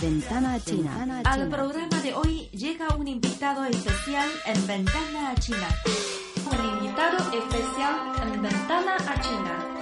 Ventana China. Al programa de hoy llega un invitado especial en Ventana China. Un invitado especial en Ventana a China.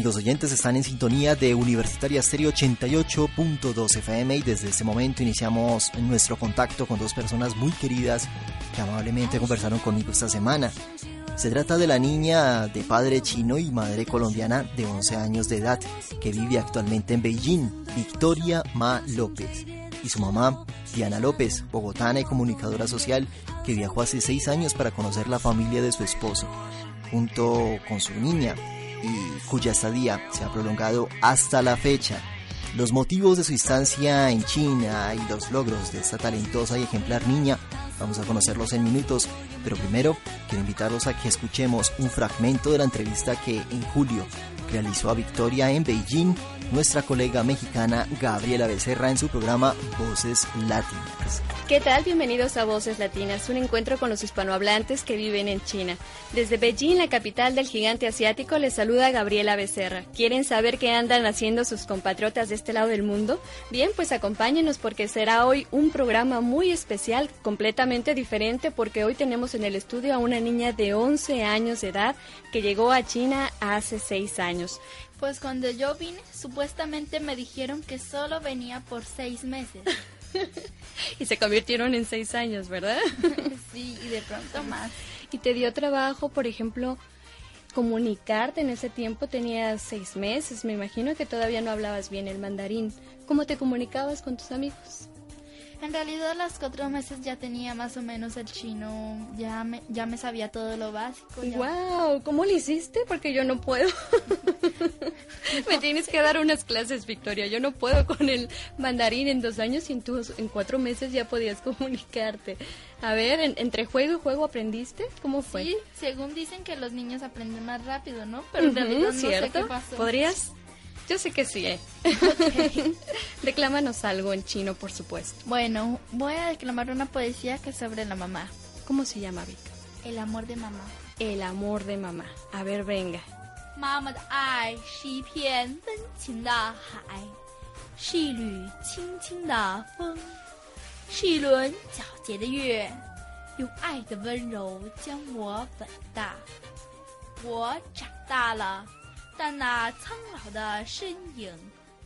Amigos oyentes, están en sintonía de Universitaria Stereo 88.2 FM y desde ese momento iniciamos nuestro contacto con dos personas muy queridas que amablemente conversaron conmigo esta semana. Se trata de la niña de padre chino y madre colombiana de 11 años de edad que vive actualmente en Beijing, Victoria Ma López, y su mamá, Diana López, bogotana y comunicadora social que viajó hace 6 años para conocer la familia de su esposo, junto con su niña, y cuya estadía se ha prolongado hasta la fecha. Los motivos de su instancia en China y los logros de esta talentosa y ejemplar niña vamos a conocerlos en minutos, pero primero quiero invitarlos a que escuchemos un fragmento de la entrevista que en julio realizó a Victoria en Beijing nuestra colega mexicana Gabriela Becerra en su programa Voces Latinas. ¿Qué tal? Bienvenidos a Voces Latinas, un encuentro con los hispanohablantes que viven en China. Desde Beijing, la capital del gigante asiático, les saluda Gabriela Becerra. ¿Quieren saber qué andan haciendo sus compatriotas de este lado del mundo? Bien, pues acompáñenos porque será hoy un programa muy especial, completamente diferente, porque hoy tenemos en el estudio a una niña de 11 años de edad que llegó a China hace 6 años. Pues cuando yo vine, supuestamente me dijeron que solo venía por seis meses. y se convirtieron en seis años, ¿verdad? sí, y de pronto más. ¿Y te dio trabajo, por ejemplo, comunicarte en ese tiempo? Tenías seis meses, me imagino que todavía no hablabas bien el mandarín. ¿Cómo te comunicabas con tus amigos? En realidad, a los cuatro meses ya tenía más o menos el chino, ya me, ya me sabía todo lo básico. ¡Wow! ¿Cómo lo hiciste? Porque yo no puedo. me tienes que dar unas clases, Victoria. Yo no puedo con el mandarín en dos años y en, en cuatro meses ya podías comunicarte. A ver, entre juego y juego aprendiste, ¿cómo fue? Sí, según dicen que los niños aprenden más rápido, ¿no? Pero en realidad no ¿cierto? sé qué pasó. ¿Podrías? Yo sé que sí, ¿eh? Okay. Declámanos algo en chino, por supuesto. Bueno, voy a declamar una poesía que es sobre la mamá. ¿Cómo se llama, Vic? El amor de mamá. El amor de mamá. A ver, venga. Mamá de ai shi pian wen qin da hai. Shi lü qing qing da feng. Shi lun jiao jie de yue. Yung ai de wen rou jiang wo fen da. Wo chang da la. 我长大了。但那苍老的身影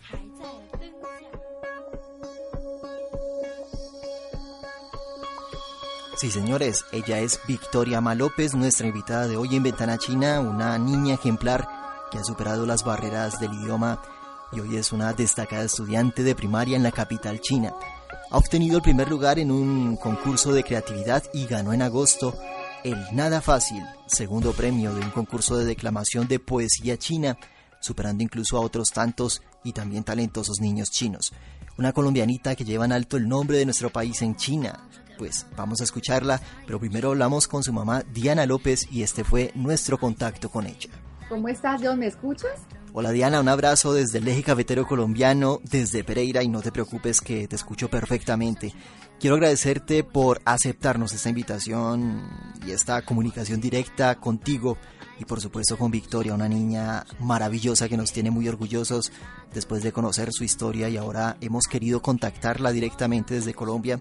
还在灯下。 Sí, señores, ella es Victoria Ma López, nuestra invitada de hoy en Ventana China, una niña ejemplar que ha superado las barreras del idioma y hoy es una destacada estudiante de primaria en la capital china. Ha obtenido el primer lugar en un concurso de creatividad y ganó en agosto el Nada Fácil, segundo premio de un concurso de declamación de poesía china, superando incluso a otros tantos y también talentosos niños chinos. Una colombianita que lleva en alto el nombre de nuestro país en China. Pues vamos a escucharla, pero primero hablamos con su mamá Diana López y este fue nuestro contacto con ella. ¿Cómo estás, Dios? ¿Me escuchas? Hola Diana, un abrazo desde el eje cafetero colombiano, desde Pereira y no te preocupes que te escucho perfectamente. Quiero agradecerte por aceptarnos esta invitación y esta comunicación directa contigo y por supuesto con Victoria, una niña maravillosa que nos tiene muy orgullosos después de conocer su historia y ahora hemos querido contactarla directamente desde Colombia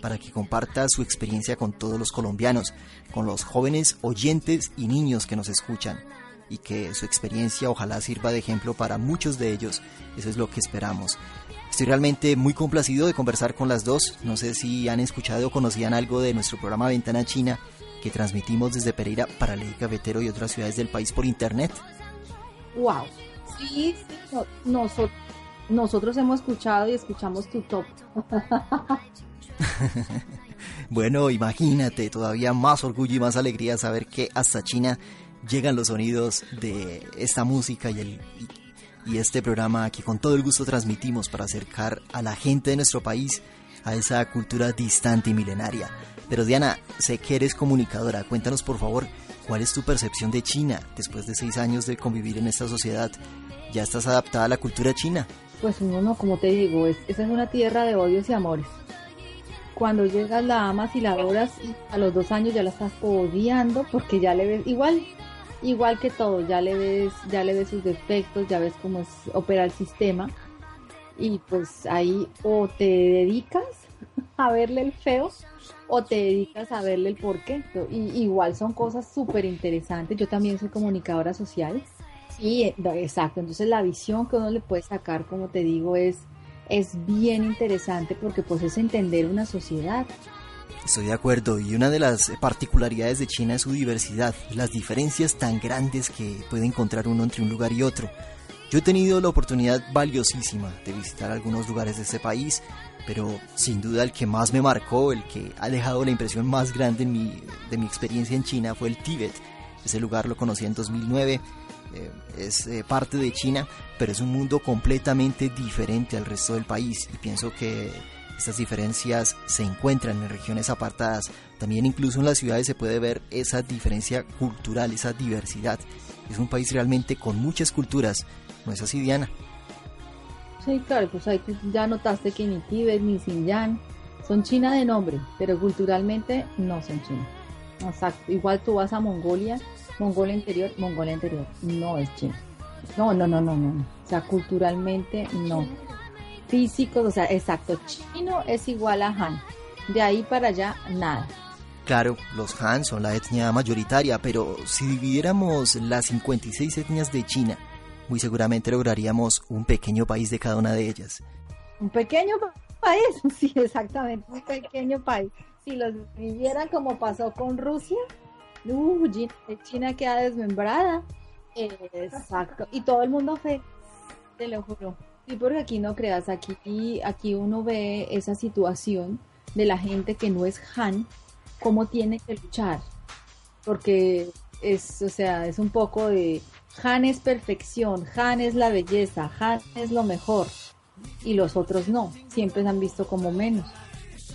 para que comparta su experiencia con todos los colombianos, con los jóvenes oyentes y niños que nos escuchan y que su experiencia ojalá sirva de ejemplo para muchos de ellos. Eso es lo que esperamos. Estoy realmente muy complacido de conversar con las dos. No sé si han escuchado o conocían algo de nuestro programa Ventana China que transmitimos desde Pereira para Ley Cafetero y otras ciudades del país por internet. Wow. Sí, nosotros hemos escuchado y escuchamos tu top. bueno, imagínate, todavía más orgullo y más alegría saber que hasta China llegan los sonidos de esta música y, el, y, y este programa que con todo el gusto transmitimos para acercar a la gente de nuestro país a esa cultura distante y milenaria. Pero Diana, sé que eres comunicadora, cuéntanos por favor ¿Cuál es tu percepción de China después de seis años de convivir en esta sociedad? ¿Ya estás adaptada a la cultura china? Pues uno no, como te digo, es, esa es una tierra de odios y amores. Cuando llegas la amas y la adoras y a los dos años ya la estás odiando porque ya le ves igual, igual que todo, ya le ves, ya le ves sus defectos, ya ves cómo es, opera el sistema y pues ahí o te dedicas a verle el feo o te dedicas a verle el porqué. Y, igual son cosas súper interesantes. Yo también soy comunicadora social. Eh, exacto. Entonces la visión que uno le puede sacar, como te digo, es, es bien interesante porque pues es entender una sociedad. Estoy de acuerdo y una de las particularidades de China es su diversidad, las diferencias tan grandes que puede encontrar uno entre un lugar y otro. Yo he tenido la oportunidad valiosísima de visitar algunos lugares de este país, pero sin duda el que más me marcó, el que ha dejado la impresión más grande en mi, de mi experiencia en China fue el Tíbet. Ese lugar lo conocí en 2009, eh, es eh, parte de China, pero es un mundo completamente diferente al resto del país y pienso que estas diferencias se encuentran en regiones apartadas. También incluso en las ciudades se puede ver esa diferencia cultural, esa diversidad. Es un país realmente con muchas culturas ¿No es así, Diana? Sí, claro, pues ahí ya notaste que ni Tíbet ni Xinjiang son China de nombre, pero culturalmente no son China. Exacto. Igual tú vas a Mongolia, Mongolia interior, Mongolia interior, no es China. No, no, no, no, no. O sea, culturalmente no. Físicos, o sea, exacto. Chino es igual a Han. De ahí para allá, nada. Claro, los Han son la etnia mayoritaria, pero si dividiéramos las 56 etnias de China muy seguramente lograríamos un pequeño país de cada una de ellas. Un pequeño país, sí, exactamente, un pequeño país. Si los vivieran como pasó con Rusia, uh, China queda desmembrada. Exacto. Y todo el mundo fe, te lo juro. Sí, porque aquí no creas, aquí, aquí uno ve esa situación de la gente que no es Han, cómo tiene que luchar. Porque es, o sea, es un poco de han es perfección, Han es la belleza, Han es lo mejor. Y los otros no, siempre se han visto como menos.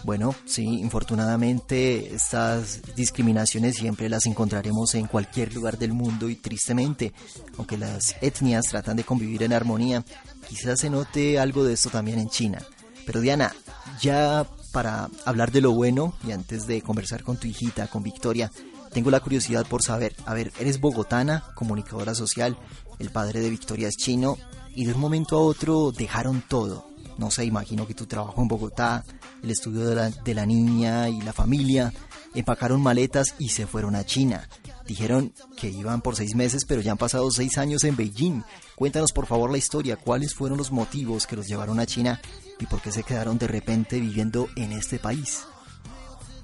Bueno, sí, infortunadamente estas discriminaciones siempre las encontraremos en cualquier lugar del mundo y tristemente, aunque las etnias tratan de convivir en armonía, quizás se note algo de esto también en China. Pero Diana, ya para hablar de lo bueno y antes de conversar con tu hijita, con Victoria, tengo la curiosidad por saber, a ver, eres bogotana, comunicadora social, el padre de Victoria es chino y de un momento a otro dejaron todo. No sé, imagino que tu trabajo en Bogotá, el estudio de la, de la niña y la familia, empacaron maletas y se fueron a China. Dijeron que iban por seis meses, pero ya han pasado seis años en Beijing. Cuéntanos por favor la historia, cuáles fueron los motivos que los llevaron a China y por qué se quedaron de repente viviendo en este país.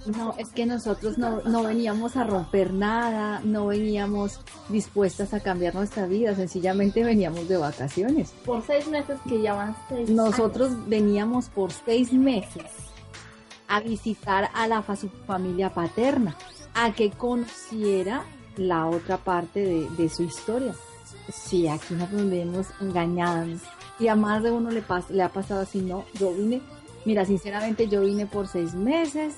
No, es que nosotros no, no, veníamos a romper nada, no veníamos dispuestas a cambiar nuestra vida, sencillamente veníamos de vacaciones. Por seis meses que ya seis Nosotros veníamos por seis meses a visitar a la su familia paterna, a que conociera la otra parte de, de su historia. Sí, aquí nos vemos engañadas. Y a más de uno le, le ha pasado así, no, yo vine, mira, sinceramente yo vine por seis meses,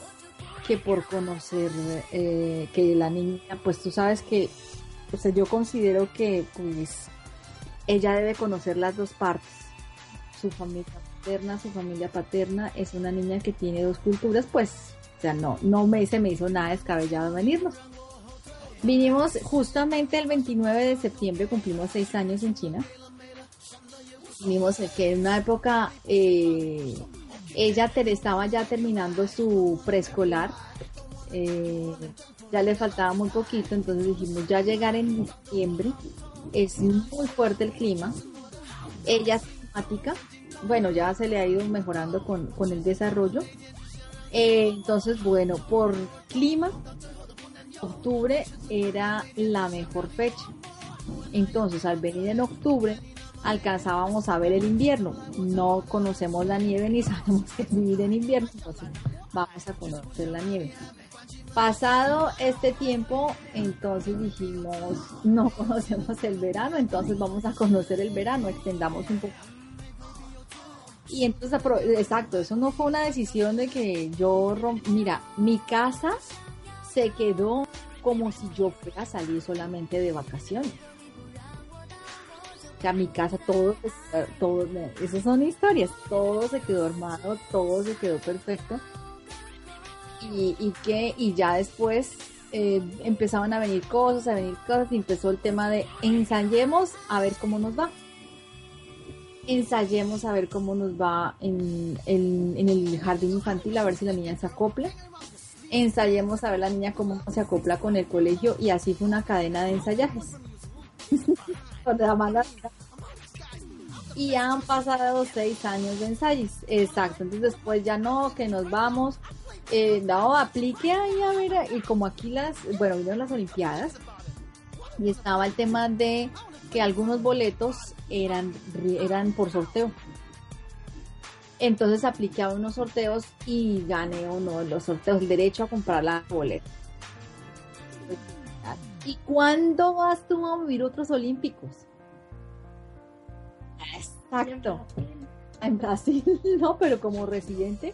que por conocer eh, que la niña, pues tú sabes que, o yo considero que pues ella debe conocer las dos partes, su familia paterna, su familia paterna, es una niña que tiene dos culturas, pues, o sea, no, no me, se me hizo nada descabellado venirnos. Vinimos justamente el 29 de septiembre, cumplimos seis años en China. Vinimos que en una época eh, ella estaba ya terminando su preescolar, eh, ya le faltaba muy poquito, entonces dijimos ya llegar en diciembre, es muy fuerte el clima, ella es climática, bueno, ya se le ha ido mejorando con, el desarrollo, eh, entonces bueno, por clima, octubre era la mejor fecha, entonces al venir en octubre, alcanzábamos a ver el invierno. No conocemos la nieve ni sabemos vivir en invierno, entonces vamos a conocer la nieve. Pasado este tiempo, entonces dijimos, no conocemos el verano, entonces vamos a conocer el verano, extendamos un poco. Y entonces, exacto, eso no fue una decisión de que yo, mira, mi casa se quedó como si yo fuera a salir solamente de vacaciones. O sea, mi casa, todo, todo, esas son historias, todo se quedó armado, todo se quedó perfecto. Y, y que, y ya después eh, empezaban a venir cosas, a venir cosas, y empezó el tema de ensayemos a ver cómo nos va. Ensayemos a ver cómo nos va en, en el jardín infantil, a ver si la niña se acopla ensayemos a ver la niña cómo se acopla con el colegio y así fue una cadena de ensayajes. y han pasado seis años de ensayos, exacto. Entonces después ya no, que nos vamos, eh, no, aplique ahí a ver, y como aquí las, bueno, vinieron las Olimpiadas y estaba el tema de que algunos boletos eran, eran por sorteo. Entonces apliqué a unos sorteos y gané uno de los sorteos, el derecho a comprar la boleta. ¿Y cuándo vas tú a vivir otros olímpicos? Exacto. En Brasil, no, pero como residente.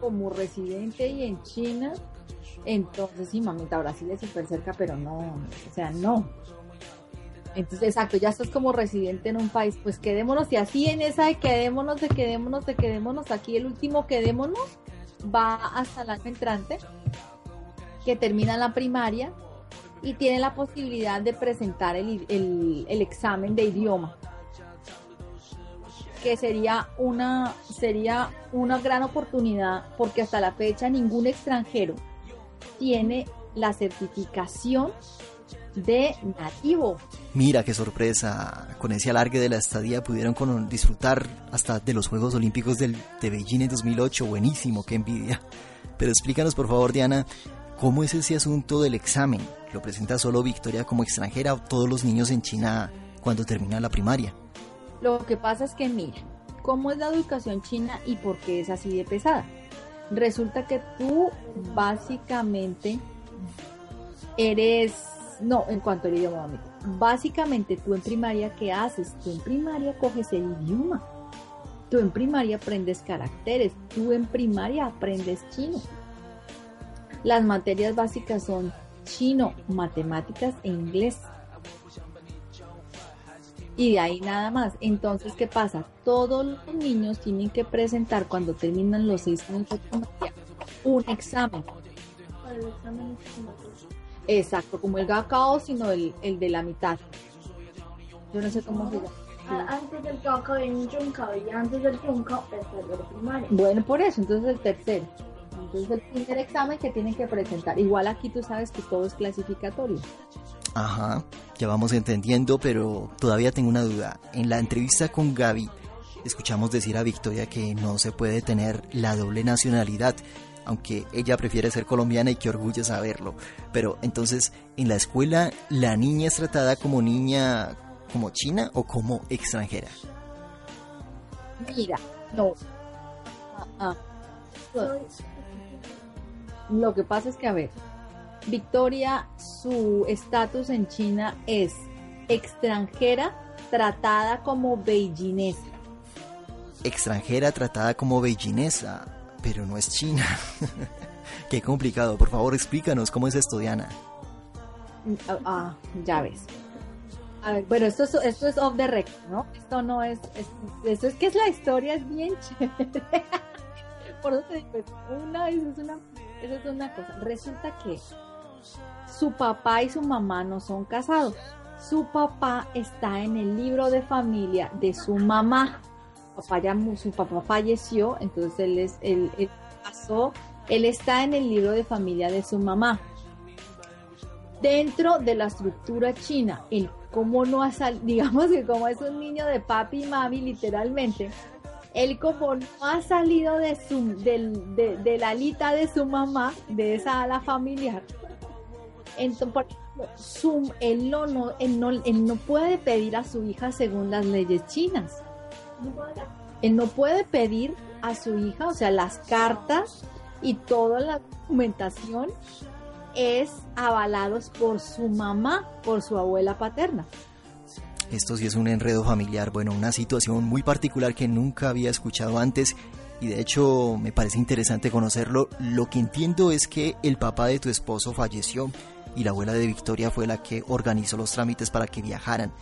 Como residente y en China. Entonces, sí, mamita, Brasil es súper cerca, pero no, o sea, no. Entonces, exacto, ya estás como residente en un país, pues quedémonos y así en esa de quedémonos, de quedémonos, de quedémonos, aquí el último quedémonos va hasta el año entrante, que termina la primaria y tiene la posibilidad de presentar el, el examen de idioma que sería una sería una gran oportunidad porque hasta la fecha ningún extranjero tiene la certificación de nativo. Mira qué sorpresa, con ese alargue de la estadía pudieron disfrutar hasta de los Juegos Olímpicos del, de Beijing en 2008, buenísimo, qué envidia. Pero explícanos por favor Diana, ¿cómo es ese asunto del examen? ¿Lo presenta solo Victoria como extranjera o todos los niños en China cuando termina la primaria? Lo que pasa es que mira, ¿cómo es la educación china y por qué es así de pesada? Resulta que tú básicamente eres no, en cuanto al idioma, Básicamente, tú en primaria, ¿qué haces? Tú en primaria coges el idioma. Tú en primaria aprendes caracteres. Tú en primaria aprendes chino. Las materias básicas son chino, matemáticas e inglés. Y de ahí nada más. Entonces, ¿qué pasa? Todos los niños tienen que presentar cuando terminan los seis años de primaria un examen. El examen Exacto, como el cacao, sino el, el de la mitad. Yo no sé cómo se llama. Ah, antes del cacao hay un Juncao y antes del Juncao es el primario. Bueno, por eso, entonces el tercero. Entonces el primer examen que tienen que presentar. Igual aquí tú sabes que todo es clasificatorio. Ajá, ya vamos entendiendo, pero todavía tengo una duda. En la entrevista con Gaby, escuchamos decir a Victoria que no se puede tener la doble nacionalidad aunque ella prefiere ser colombiana y qué orgullo saberlo. Pero entonces, en la escuela, ¿la niña es tratada como niña como china o como extranjera? Mira, no. Ah, ah. Lo que pasa es que, a ver, Victoria, su estatus en China es extranjera tratada como beijinesa. Extranjera tratada como beijinesa pero no es China. Qué complicado. Por favor, explícanos cómo es esto, Diana. Ah, ah, ya ves. Bueno, esto es, esto es off the record, ¿no? Esto no es, esto es que es la historia, es bien chévere. Por eso te digo, una, eso es una, eso es una cosa. Resulta que su papá y su mamá no son casados. Su papá está en el libro de familia de su mamá su papá falleció, entonces él, es, él, pasó, él está en el libro de familia de su mamá. Dentro de la estructura china, el cómo no ha salido, digamos que como es un niño de papi y mami literalmente, él como no ha salido de, su, de, de, la alita de su mamá, de esa ala familiar, entonces, su, él, no, él, no, él no puede pedir a su hija según las leyes chinas. Él no puede pedir a su hija, o sea, las cartas y toda la documentación es avalados por su mamá, por su abuela paterna. Esto sí es un enredo familiar, bueno, una situación muy particular que nunca había escuchado antes y de hecho me parece interesante conocerlo. Lo que entiendo es que el papá de tu esposo falleció y la abuela de Victoria fue la que organizó los trámites para que viajaran.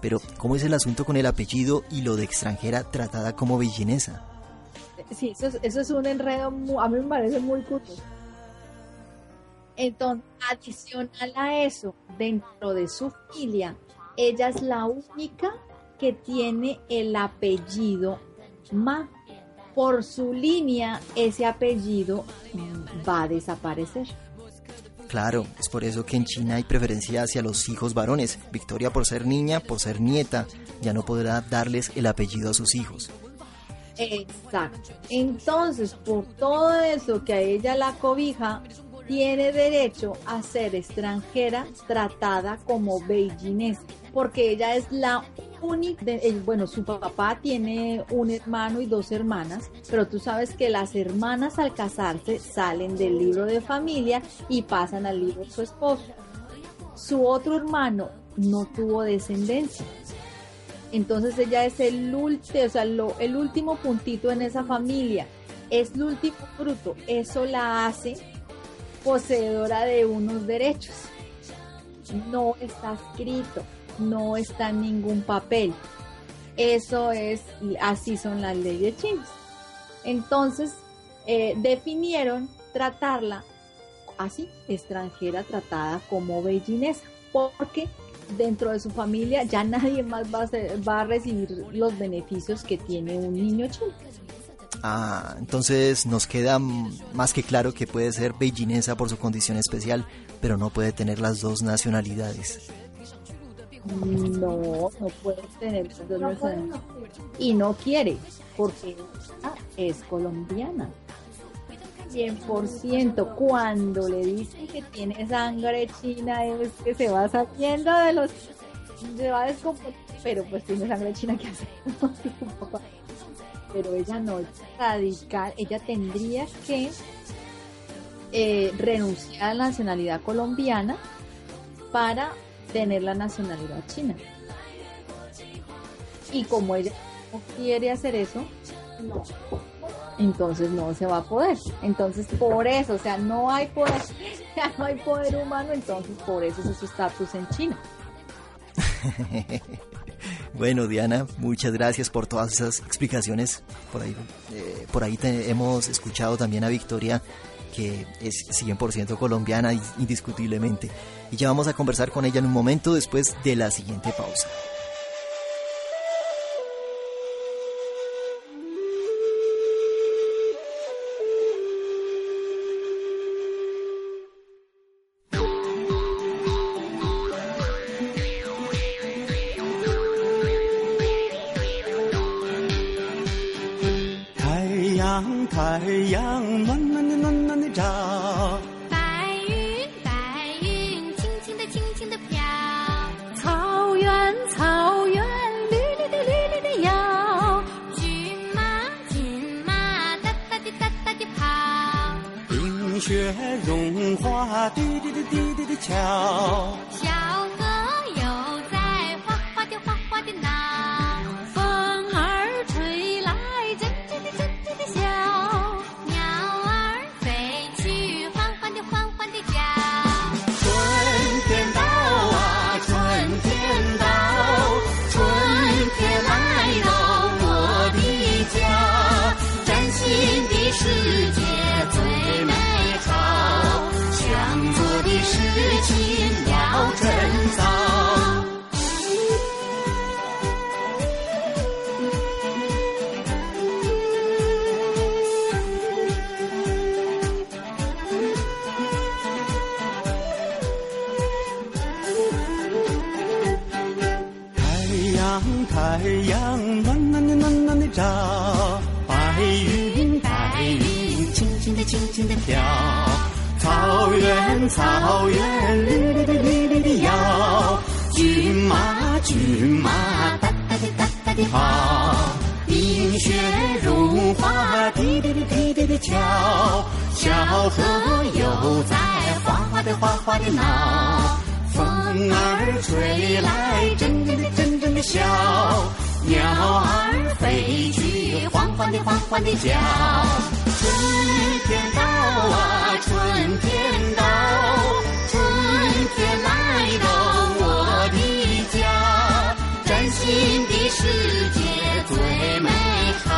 Pero, ¿cómo es el asunto con el apellido y lo de extranjera tratada como bellinesa? Sí, eso es, eso es un enredo, a mí me parece muy curioso. Entonces, adicional a eso, dentro de su familia, ella es la única que tiene el apellido Ma. Por su línea, ese apellido va a desaparecer. Claro, es por eso que en China hay preferencia hacia los hijos varones. Victoria por ser niña, por ser nieta, ya no podrá darles el apellido a sus hijos. Exacto. Entonces, por todo eso que a ella la cobija, tiene derecho a ser extranjera tratada como beijinesa, porque ella es la única, bueno, su papá tiene un hermano y dos hermanas, pero tú sabes que las hermanas al casarse salen del libro de familia y pasan al libro de su esposo. Su otro hermano no tuvo descendencia. Entonces ella es el último, o sea, el último puntito en esa familia, es el último fruto. Eso la hace poseedora de unos derechos. No está escrito, no está en ningún papel. Eso es, así son las leyes chinas. Entonces, eh, definieron tratarla así, extranjera tratada como bellinesa, porque dentro de su familia ya nadie más va a, va a recibir los beneficios que tiene un niño chino. Ah, entonces nos queda más que claro que puede ser bellinesa por su condición especial, pero no puede tener las dos nacionalidades. No, no puede tener las dos nacionalidades. Y no quiere, porque es colombiana. 100%. Cuando le dicen que tiene sangre china, es que se va saliendo de los. Se va descomponiendo. Pero pues tiene sangre china que hace. pero ella no es radical, ella tendría que eh, renunciar a la nacionalidad colombiana para tener la nacionalidad china. Y como ella no quiere hacer eso, entonces no se va a poder. Entonces por eso, o sea, no hay poder, no hay poder humano, entonces por eso es su estatus en China. Bueno, Diana, muchas gracias por todas esas explicaciones. Por ahí, eh, por ahí hemos escuchado también a Victoria, que es 100% colombiana, indiscutiblemente. Y ya vamos a conversar con ella en un momento después de la siguiente pausa. 是。心的。草原，草原，绿绿的绿绿的摇。骏马，骏马，哒哒的哒哒的跑。冰雪融化，滴滴的滴滴的敲。小河又在哗哗的哗哗的闹。风儿吹来，阵阵的阵阵的笑。鸟儿飞去，缓缓地缓缓地叫。春天到啊，春天到，春天来到我的家，崭新的世界最美好，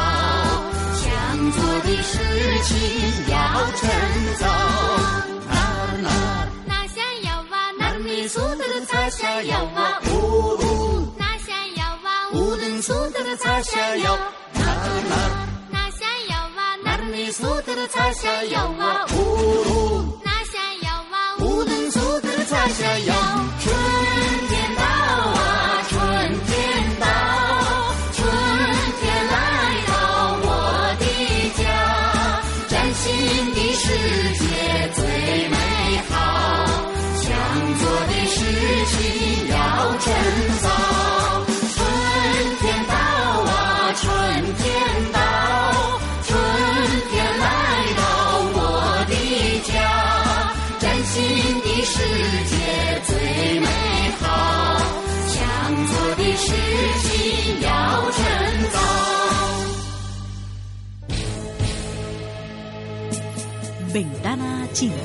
想做的事情要趁早。的擦下要，啦啦。那想要哇，那你说的擦下要啊，呜呜，那想要哇，无论说的擦 China,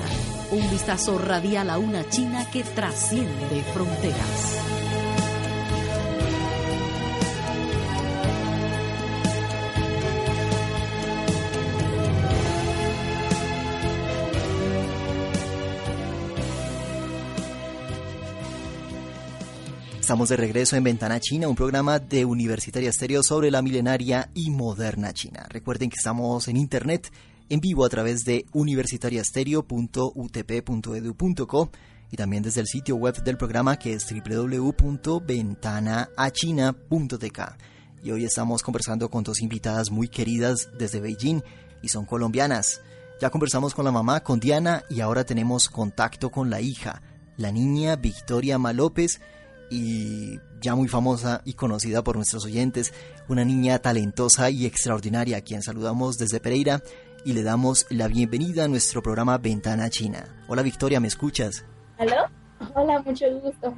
un vistazo radial a una China que trasciende fronteras. Estamos de regreso en Ventana China, un programa de Universitaria Estéreo sobre la milenaria y moderna China. Recuerden que estamos en internet, en vivo a través de universitariastereo.utp.edu.co y también desde el sitio web del programa que es www.ventanaachina.tk. Y hoy estamos conversando con dos invitadas muy queridas desde Beijing y son colombianas. Ya conversamos con la mamá, con Diana, y ahora tenemos contacto con la hija, la niña Victoria Ma López, y ya muy famosa y conocida por nuestros oyentes, una niña talentosa y extraordinaria a quien saludamos desde Pereira y le damos la bienvenida a nuestro programa Ventana China. Hola Victoria, ¿me escuchas? ¿Aló? Hola, mucho gusto.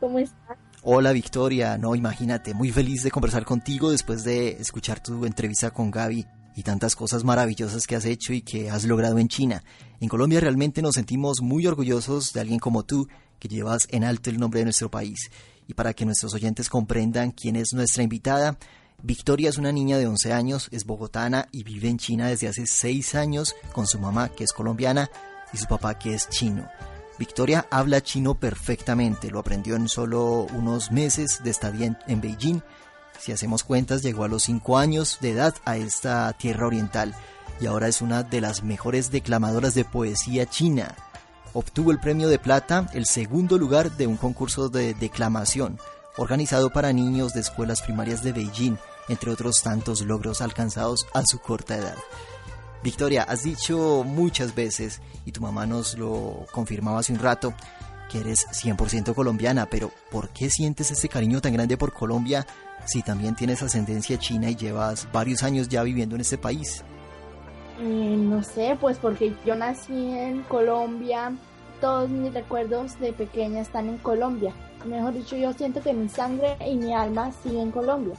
¿Cómo estás? Hola Victoria, no imagínate, muy feliz de conversar contigo después de escuchar tu entrevista con Gaby y tantas cosas maravillosas que has hecho y que has logrado en China. En Colombia realmente nos sentimos muy orgullosos de alguien como tú que llevas en alto el nombre de nuestro país. Y para que nuestros oyentes comprendan quién es nuestra invitada, Victoria es una niña de 11 años, es bogotana y vive en China desde hace 6 años con su mamá que es colombiana y su papá que es chino. Victoria habla chino perfectamente, lo aprendió en solo unos meses de estadía en, Beijing. Si hacemos cuentas, llegó a los 5 años de edad a esta tierra oriental y ahora es una de las mejores declamadoras de poesía china. Obtuvo el premio de plata, el segundo lugar de un concurso de declamación organizado para niños de escuelas primarias de Beijing, entre otros tantos logros alcanzados a su corta edad. Victoria, has dicho muchas veces, y tu mamá nos lo confirmaba hace un rato, que eres 100% colombiana, pero ¿por qué sientes ese cariño tan grande por Colombia si también tienes ascendencia china y llevas varios años ya viviendo en este país? Eh, no sé, pues porque yo nací en Colombia, todos mis recuerdos de pequeña están en Colombia. Mejor dicho, yo siento que mi sangre y mi alma siguen en Colombia.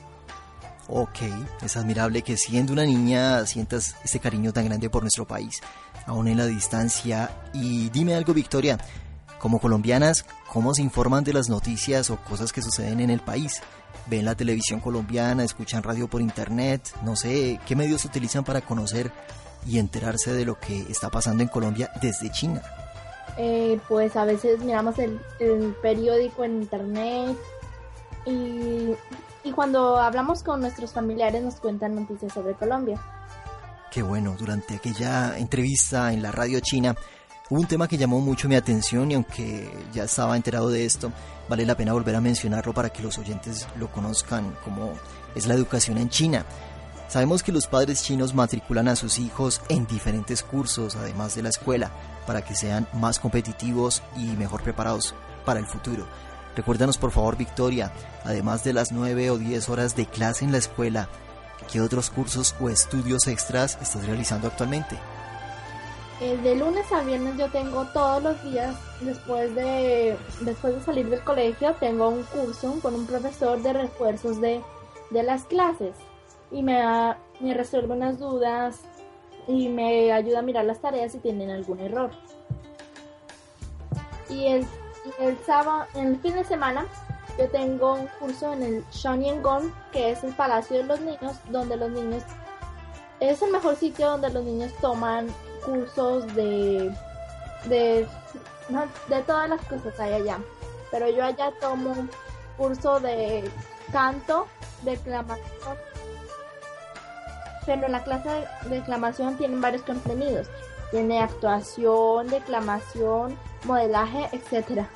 Ok, es admirable que siendo una niña sientas ese cariño tan grande por nuestro país, aún en la distancia. Y dime algo, Victoria, como colombianas, ¿cómo se informan de las noticias o cosas que suceden en el país? ¿Ven la televisión colombiana, escuchan radio por internet? No sé, ¿qué medios utilizan para conocer y enterarse de lo que está pasando en Colombia desde China? Eh, pues a veces miramos el periódico en internet y, y cuando hablamos con nuestros familiares nos cuentan noticias sobre Colombia. Qué bueno, durante aquella entrevista en la radio china hubo un tema que llamó mucho mi atención y aunque ya estaba enterado de esto, vale la pena volver a mencionarlo para que los oyentes lo conozcan, como es la educación en China. Sabemos que los padres chinos matriculan a sus hijos en diferentes cursos, además de la escuela, para que sean más competitivos y mejor preparados para el futuro. Recuérdanos por favor, Victoria, además de las 9 o 10 horas de clase en la escuela, ¿qué otros cursos o estudios extras estás realizando actualmente? Eh, de lunes a viernes yo tengo todos los días, después de, después de salir del colegio, tengo un curso con un profesor de refuerzos de de las clases y me, me resuelve unas dudas y me ayuda a mirar las tareas si tienen algún error. Y el, el sábado, el fin de semana, yo tengo un curso en el Shonyengon, que es el Palacio de los Niños, donde los niños es el mejor sitio donde los niños toman cursos de de, de todas las cosas que hay allá. Pero yo allá tomo un curso de canto, declamación. Pero en la clase de declamación tienen varios contenidos. Tiene actuación, declamación, modelaje, etcétera.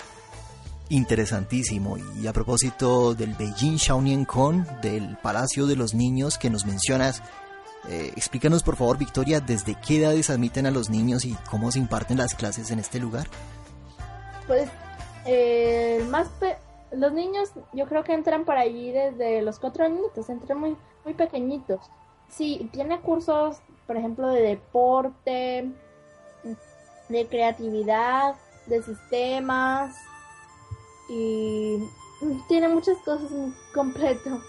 Interesantísimo. Y a propósito del Beijing Shaolin Con, del Palacio de los Niños que nos mencionas, eh, explícanos por favor, Victoria, desde qué edades admiten a los niños y cómo se imparten las clases en este lugar. Pues eh, más pe- los niños yo creo que entran por allí desde los cuatro añitos, entran muy, muy pequeñitos. Sí, tiene cursos, por ejemplo, de deporte, de creatividad, de sistemas y tiene muchas cosas en completo.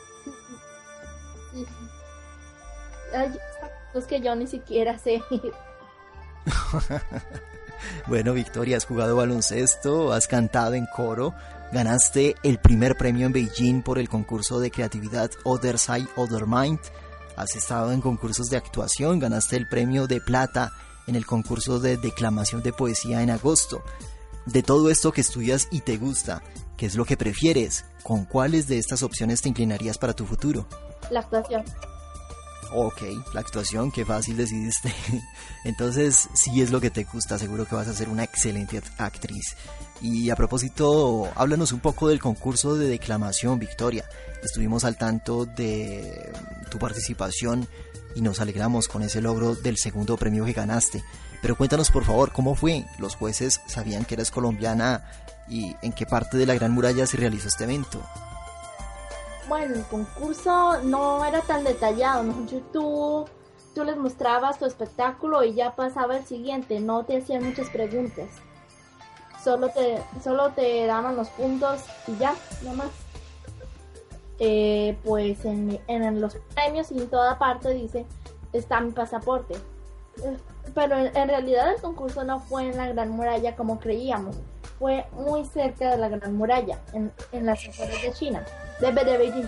Hay cosas que yo ni siquiera sé. Bueno, Victoria, has jugado baloncesto, has cantado en coro, ganaste el primer premio en Beijing por el concurso de creatividad Other Side, Other Mind, has estado en concursos de actuación, ganaste el premio de plata en el concurso de declamación de poesía en agosto. De todo esto que estudias y te gusta, ¿qué es lo que prefieres? ¿Con cuáles de estas opciones te inclinarías para tu futuro? La actuación. Ok, la actuación, qué fácil decidiste. Entonces, si es lo que te gusta, seguro que vas a ser una excelente act- actriz. Y a propósito, háblanos un poco del concurso de declamación, Victoria. Estuvimos al tanto de tu participación y nos alegramos con ese logro del segundo premio que ganaste. Pero cuéntanos por favor, ¿cómo fue? ¿Los jueces sabían que eras colombiana y en qué parte de la Gran Muralla se realizó este evento? Bueno, el concurso no era tan detallado, ¿no? Tú, tú les mostrabas tu espectáculo y ya pasaba el siguiente, no te hacían muchas preguntas. Solo te, solo te daban los puntos y ya, no más. Eh, pues en, en los premios y en toda parte dice, está mi pasaporte. Eh, Pero en, en realidad el concurso no fue en la Gran Muralla como creíamos, fue muy cerca de la Gran Muralla, en, en las afueras de China, de, de Beijing.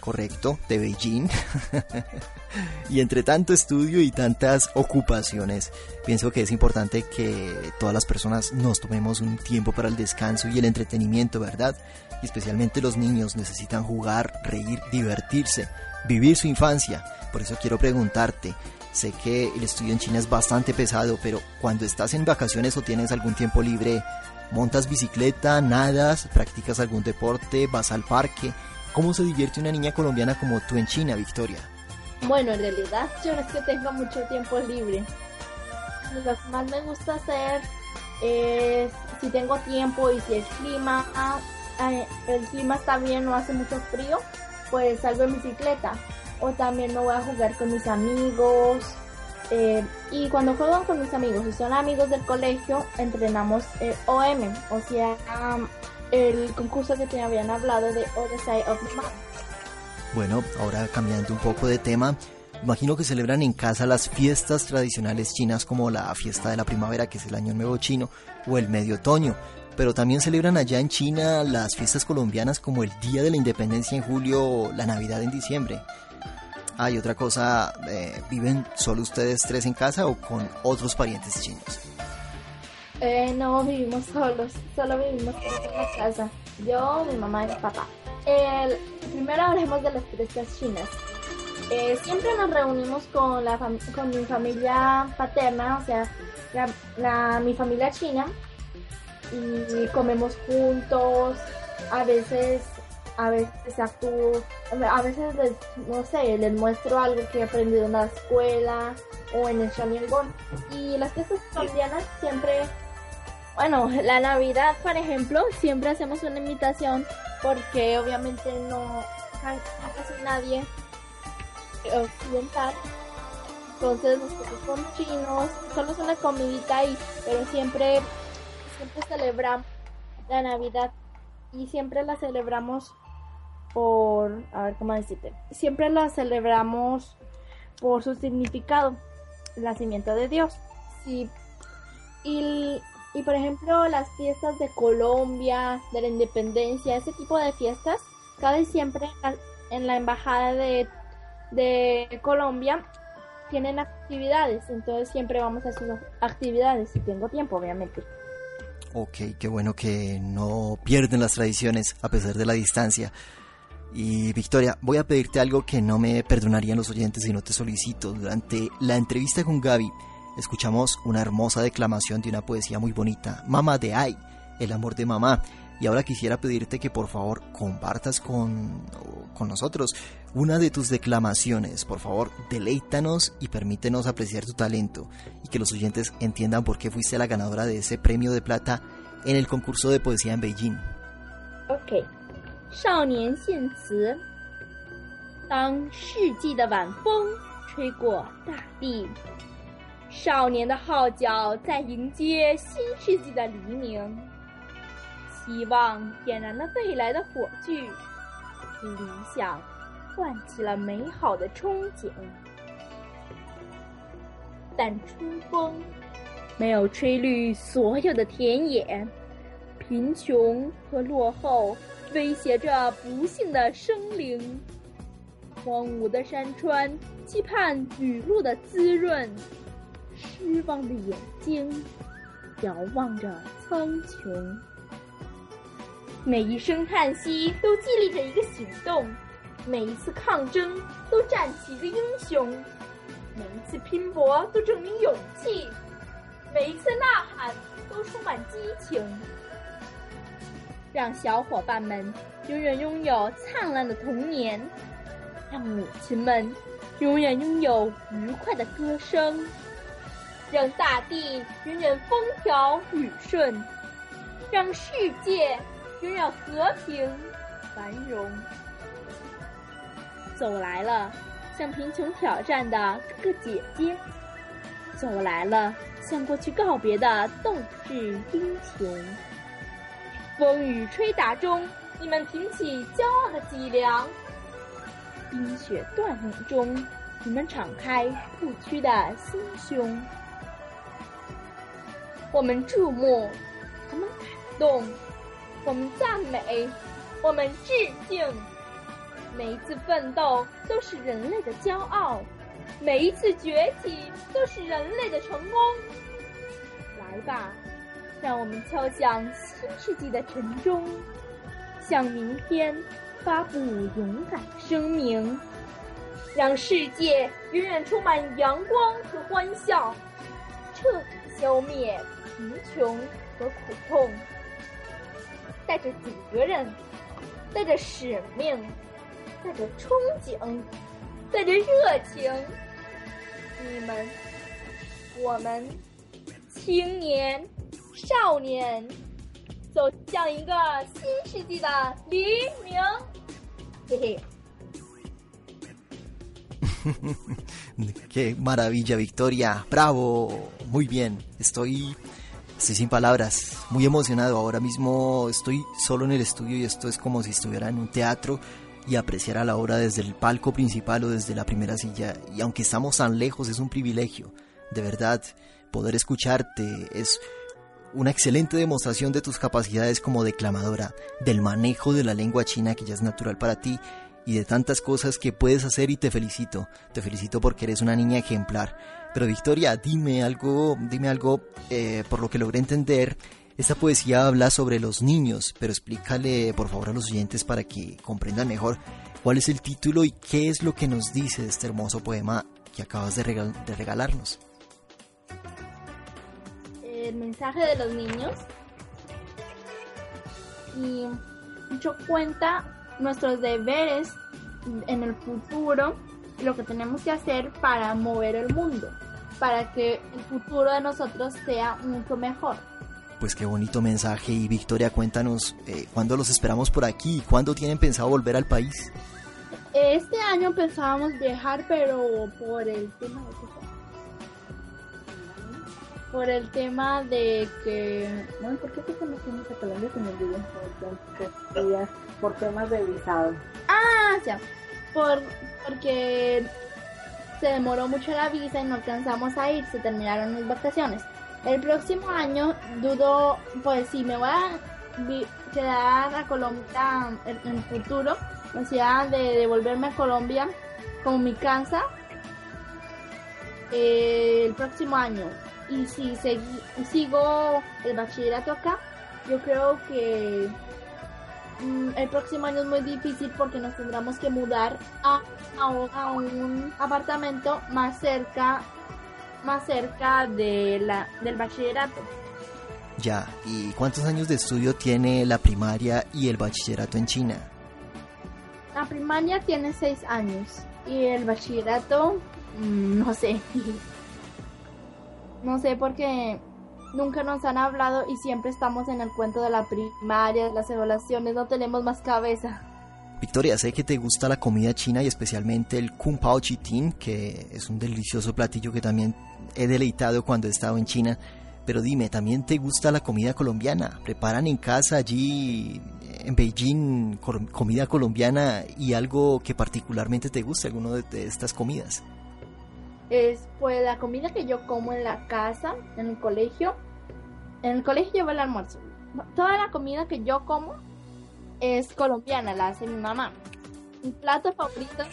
correcto, de Beijing. y entre tanto estudio y tantas ocupaciones, pienso que es importante que todas las personas nos tomemos un tiempo para el descanso y el entretenimiento, ¿verdad? Y especialmente los niños necesitan jugar, reír, divertirse, vivir su infancia. Por eso quiero preguntarte, sé que el estudio en China es bastante pesado, pero cuando estás en vacaciones o tienes algún tiempo libre, montas bicicleta, nadas, practicas algún deporte, vas al parque, ¿Cómo se divierte una niña colombiana como tú en China, Victoria? Bueno, en realidad yo no es que tenga mucho tiempo libre. Lo que más me gusta hacer es si tengo tiempo y si el clima, ah, eh, el clima está bien, no hace mucho frío, pues salgo en bicicleta. O también me voy a jugar con mis amigos. eh, y cuando juegan con mis amigos y son amigos del colegio, entrenamos eh, OM, o sea, el concurso que te habían hablado de Other Side of the Map. Bueno, ahora cambiando un poco de tema, imagino que celebran en casa las fiestas tradicionales chinas como la fiesta de la primavera, que es el Año Nuevo Chino, o el Medio Otoño, pero también celebran allá en China las fiestas colombianas como el Día de la Independencia en julio o la Navidad en diciembre. Ah, y otra cosa, eh, ¿viven solo ustedes tres en casa o con otros parientes chinos? Eh, no vivimos solos, solo vivimos en la casa. Yo, mi mamá y mi papá. Primero hablemos de las fiestas chinas. Eh, siempre nos reunimos con, la con mi familia paterna, o sea, mi familia china, y comemos juntos. A veces, a veces actúo, a veces les, no sé, les muestro algo que he aprendido en la escuela o en el Shanyangong. Y las fiestas colombianas siempre bueno, la Navidad, por ejemplo, siempre hacemos una invitación porque obviamente no ca- casi nadie occidental. Entonces nosotros somos chinos, solo es una comidita ahí, pero siempre, siempre celebramos la Navidad y siempre la celebramos por, a ver cómo decirte, siempre la celebramos por su significado, el nacimiento de Dios. Sí. Y, y por ejemplo, las fiestas de Colombia, de la independencia, ese tipo de fiestas, cada siempre en la embajada de, de Colombia tienen actividades, entonces siempre vamos a sus actividades si tengo tiempo, obviamente. Ok, qué bueno que no pierden las tradiciones a pesar de la distancia. Y Victoria, voy a pedirte algo que no me perdonarían los oyentes si no te solicito. Durante la entrevista con Gaby, escuchamos una hermosa declamación de una poesía muy bonita, Mamá de Ay, el amor de mamá. Y ahora quisiera pedirte que por favor compartas con, con nosotros una de tus declamaciones. Por favor, deleítanos y permítenos apreciar tu talento y que los oyentes entiendan por qué fuiste la ganadora de ese premio de plata en el concurso de poesía en Beijing. OK，少年献词。当世纪的晚风吹过大地， 少年的号角在迎接新世纪的黎明。希望点燃了未来的火炬，理想唤起了美好的憧憬。但春风没有吹绿所有的田野，贫穷和落后威胁着不幸的生灵。荒芜的山川期盼雨露的滋润，失望的眼睛遥望着苍穹。每一声叹息都激励着一个行动，每一次抗争都站起一个英雄，每一次拼搏都证明勇气，每一次呐喊都充满激情。让小伙伴们永远拥有灿烂的童年，让母亲们永远拥有愉快的歌声，让大地永远风调雨顺，让世界。永远和平繁荣。走来了，向贫穷挑战的哥哥姐姐；走来了，向过去告别的斗志英雄。风雨吹打中，你们挺起骄傲的脊梁；冰雪锻炼中，你们敞开不屈的心胸。我们注目，我们感动。我们赞美，我们致敬。每一次奋斗都是人类的骄傲，每一次崛起都是人类的成功。来吧，让我们敲响新世纪的晨钟，向明天发布勇敢声明，让世界永远充满阳光和欢笑，彻底消灭贫穷和苦痛。带着几个人，带着使命，带着憧憬，带着热情，你们，我们，青年，少年，走向一个新世纪的黎明。嘿嘿。Qué maravilla, Victoria. Bravo. Muy bien. Estoy Estoy sin palabras, muy emocionado. Ahora mismo estoy solo en el estudio y esto es como si estuviera en un teatro y apreciara la obra desde el palco principal o desde la primera silla. Y aunque estamos tan lejos, es un privilegio. De verdad, poder escucharte es una excelente demostración de tus capacidades como declamadora, del manejo de la lengua china que ya es natural para ti y de tantas cosas que puedes hacer y te felicito. Te felicito porque eres una niña ejemplar. Pero Victoria, dime algo, dime algo, eh, por lo que logré entender, esta poesía habla sobre los niños, pero explícale por favor a los oyentes para que comprendan mejor cuál es el título y qué es lo que nos dice este hermoso poema que acabas de, de regalarnos. El mensaje de los niños. Y mucho cuenta nuestros deberes en el futuro lo que tenemos que hacer para mover el mundo, para que el futuro de nosotros sea mucho mejor. Pues qué bonito mensaje y Victoria, cuéntanos eh, cuándo los esperamos por aquí, cuándo tienen pensado volver al país. Este año pensábamos viajar, pero por el tema de por el tema de que... No, ¿por qué te conocimos a Colombia? Olvidó. Ellas por temas de visado. Ah, ya. Por, porque se demoró mucho la visa y no alcanzamos a ir, se terminaron las vacaciones. El próximo año dudo, pues si me voy a quedar a Colombia en, el futuro, o sea, de devolverme a Colombia como mi casa eh, el próximo año. Y si sigo el bachillerato acá, yo creo que el próximo año es muy difícil porque nos tendremos que mudar a, a un- a un apartamento más cerca más cerca de la, del bachillerato. Ya, ¿y cuántos años de estudio tiene la primaria y el bachillerato en China? La primaria tiene seis años y el bachillerato, mm, no sé. No sé porque nunca nos han hablado y siempre estamos en el cuento de la primaria, de las evaluaciones, no tenemos más cabeza. Victoria, sé que te gusta la comida china y especialmente el Kung Pao Chitin, que es un delicioso platillo que también he deleitado cuando he estado en China. Pero dime, ¿también te gusta la comida colombiana? ¿Preparan en casa allí en Beijing comida colombiana y algo que particularmente te guste, alguno de estas comidas? Es pues la comida que yo como en la casa, en el colegio. En el colegio llevo el almuerzo. Toda la comida que yo como es colombiana, la hace mi mamá. Mi plato favorito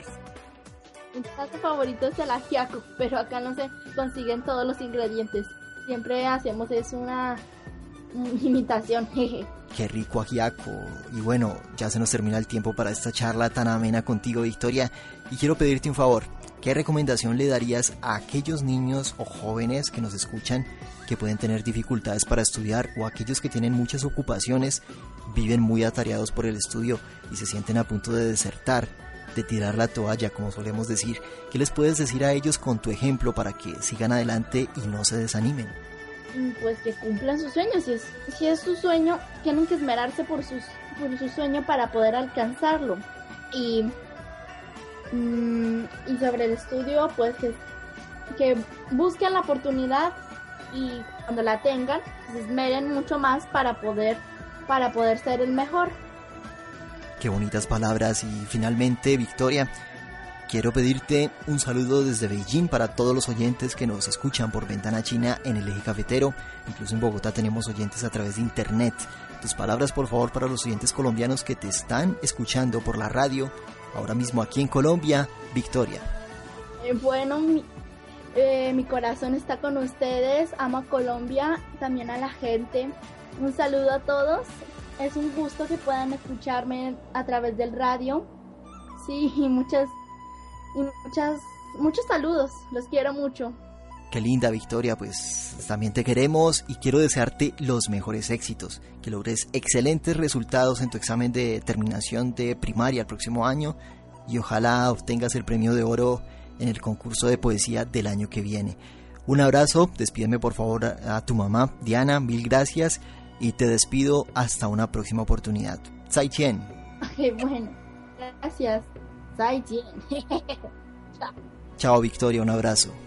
mi plato favorito es el ajiaco, pero acá no se consiguen todos los ingredientes. Siempre hacemos es una imitación, jeje. Qué rico ajiaco. Y bueno, ya se nos termina el tiempo para esta charla tan amena contigo, Victoria. Y quiero pedirte un favor. ¿Qué recomendación le darías a aquellos niños o jóvenes que nos escuchan que pueden tener dificultades para estudiar o aquellos que tienen muchas ocupaciones, viven muy atareados por el estudio y se sienten a punto de desertar, de tirar la toalla, como solemos decir? ¿Qué les puedes decir a ellos con tu ejemplo para que sigan adelante y no se desanimen? Mm, Pues que cumplan sus sueños. Si es, si es su sueño, tienen que esmerarse por, su sueño para poder alcanzarlo. Y, mm, y sobre el estudio, pues que, que busquen la oportunidad y cuando la tengan, se esmeren mucho más para poder, para poder ser el mejor. Qué bonitas palabras y finalmente, Victoria, quiero pedirte un saludo desde Beijing para todos los oyentes que nos escuchan por Ventana China en el eje cafetero. Incluso en Bogotá tenemos oyentes a través de internet. Tus palabras, por favor, para los oyentes colombianos que te están escuchando por la radio, ahora mismo aquí en Colombia, Victoria. Eh, bueno, mi, eh, mi corazón está con ustedes. Amo a Colombia, también a la gente. Un saludo a todos. Es un gusto que puedan escucharme a través del radio. Sí, y muchas, y muchas, muchos saludos. Los quiero mucho. Qué linda Victoria, pues también te queremos y quiero desearte los mejores éxitos, que logres excelentes resultados en tu examen de terminación de primaria el próximo año y ojalá obtengas el premio de oro en el concurso de poesía del año que viene. Un abrazo, despídeme por favor a, tu mamá, Diana, mil gracias y te despido hasta una próxima oportunidad. Zai Chen. Ok, bueno, gracias. 再见。Chao Victoria, un abrazo.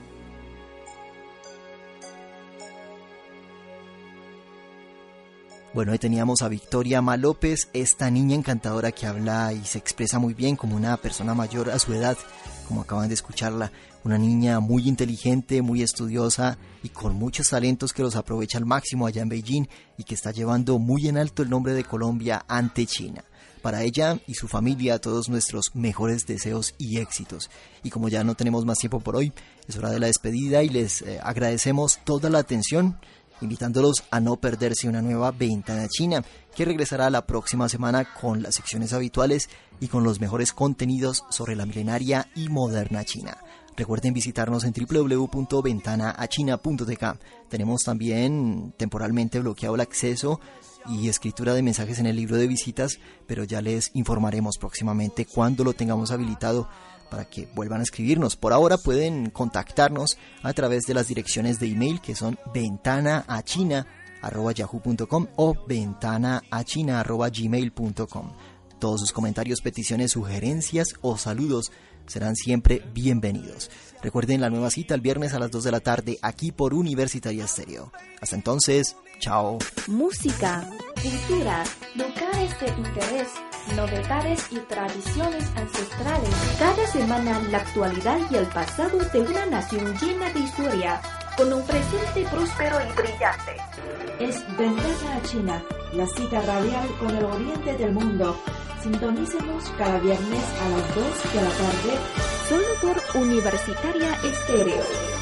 Bueno, ahí teníamos a Victoria Ma López, esta niña encantadora que habla y se expresa muy bien como una persona mayor a su edad, como acaban de escucharla, una niña muy inteligente, muy estudiosa y con muchos talentos que los aprovecha al máximo allá en Beijing y que está llevando muy en alto el nombre de Colombia ante China. Para ella y su familia todos nuestros mejores deseos y éxitos. Y como ya no tenemos más tiempo por hoy, es hora de la despedida y les eh, agradecemos toda la atención invitándolos a no perderse una nueva ventana china que regresará la próxima semana con las secciones habituales y con los mejores contenidos sobre la milenaria y moderna China. Recuerden visitarnos en www.ventanaachina.tk. Tenemos también temporalmente bloqueado el acceso y escritura de mensajes en el libro de visitas, pero ya les informaremos próximamente cuando lo tengamos habilitado para que vuelvan a escribirnos. Por ahora pueden contactarnos a través de las direcciones de email que son ventanaachina.yahoo.com o ventanaachina.gmail.com. Todos sus comentarios, peticiones, sugerencias o saludos serán siempre bienvenidos. Recuerden la nueva cita el viernes a las 2 de la tarde aquí por Universitaria Stereo. Hasta entonces, chao. Música, cultura, lugares de interés, novedades y tradiciones ancestrales. Cada semana la actualidad y el pasado de una nación llena de historia, con un presente próspero y brillante. Es Ventana a China, la cita radial con el oriente del mundo. Sintonícenos cada viernes a las 2 de la tarde, solo por Universitaria Estéreo.